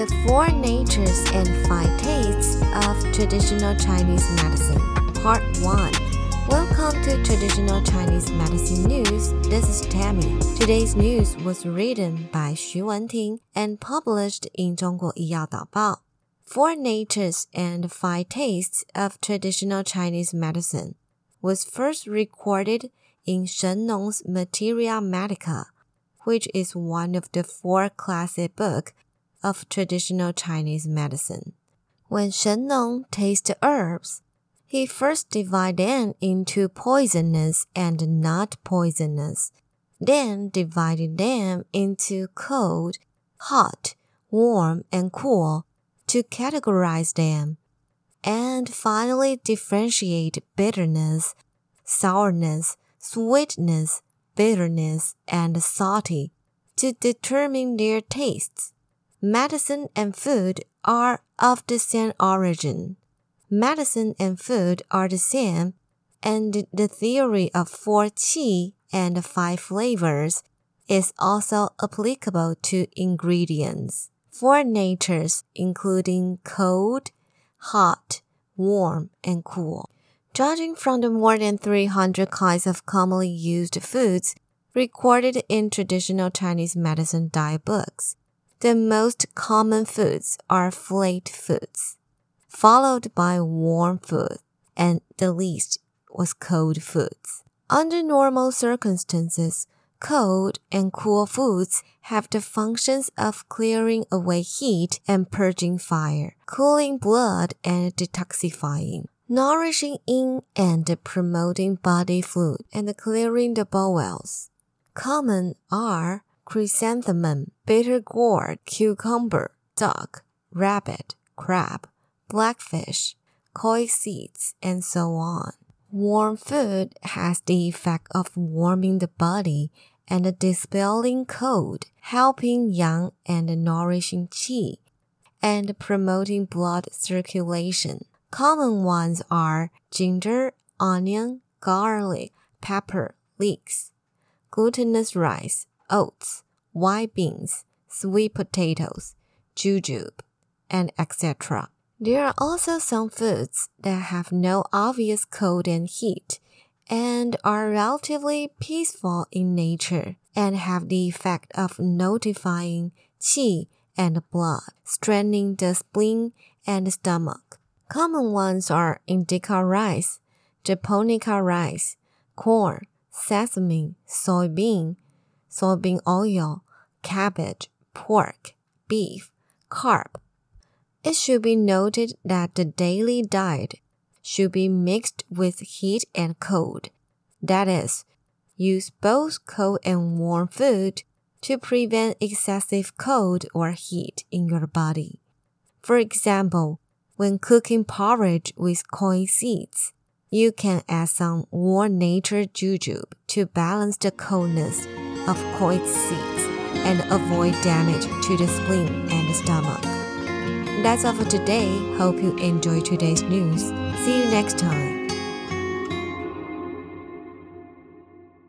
The Four Natures and Five Tastes of Traditional Chinese Medicine, Part 1. Welcome to Traditional Chinese Medicine News. This is Tammy. Today's news was written by Xu Wenting and published in 中国医药导报. Four Natures and Five Tastes of Traditional Chinese Medicine was first recorded in Shen Nong's Materia Medica, which is one of the four classic books of traditional Chinese medicine. When Shen Nong tasted herbs, he first divided them into poisonous and not poisonous, then divided them into cold, hot, warm, and cool to categorize them, and finally differentiate bitterness, sourness, sweetness, bitterness, and salty to determine their tastes. Medicine and food are of the same origin. Medicine and food are the same, and the theory of four qi and five flavors is also applicable to ingredients. Four natures, including cold, hot, warm, and cool. Judging from the more than 300 kinds of commonly used foods recorded in traditional Chinese medicine diet books, the most common foods are flat foods, followed by warm food, and the least was cold foods. Under normal circumstances, cold and cool foods have the functions of clearing away heat and purging fire, cooling blood and detoxifying, nourishing yin and promoting body fluid, and clearing the bowels. Common are chrysanthemum, bitter gourd, cucumber, duck, rabbit, crab, blackfish, coix seeds, and so on. Warm food has the effect of warming the body and dispelling cold, helping yang and nourishing qi, and promoting blood circulation. Common ones are ginger, onion, garlic, pepper, leeks, glutinous rice, oats, white beans, sweet potatoes, jujube, and etc. There are also some foods that have no obvious cold and heat and are relatively peaceful in nature and have the effect of notifying qi and blood, strengthening the spleen and stomach. Common ones are indica rice, japonica rice, corn, sesame, soybean, soybean oil, cabbage, pork, beef, carp. It should be noted that the daily diet should be mixed with heat and cold. That is, use both cold and warm food to prevent excessive cold or heat in your body. For example, when cooking porridge with coix seeds, you can add some warm nature jujube to balance the coldness of coix seeds and avoid damage to the spleen and the stomach. That's all for today. Hope you enjoyed today's news. See you next time.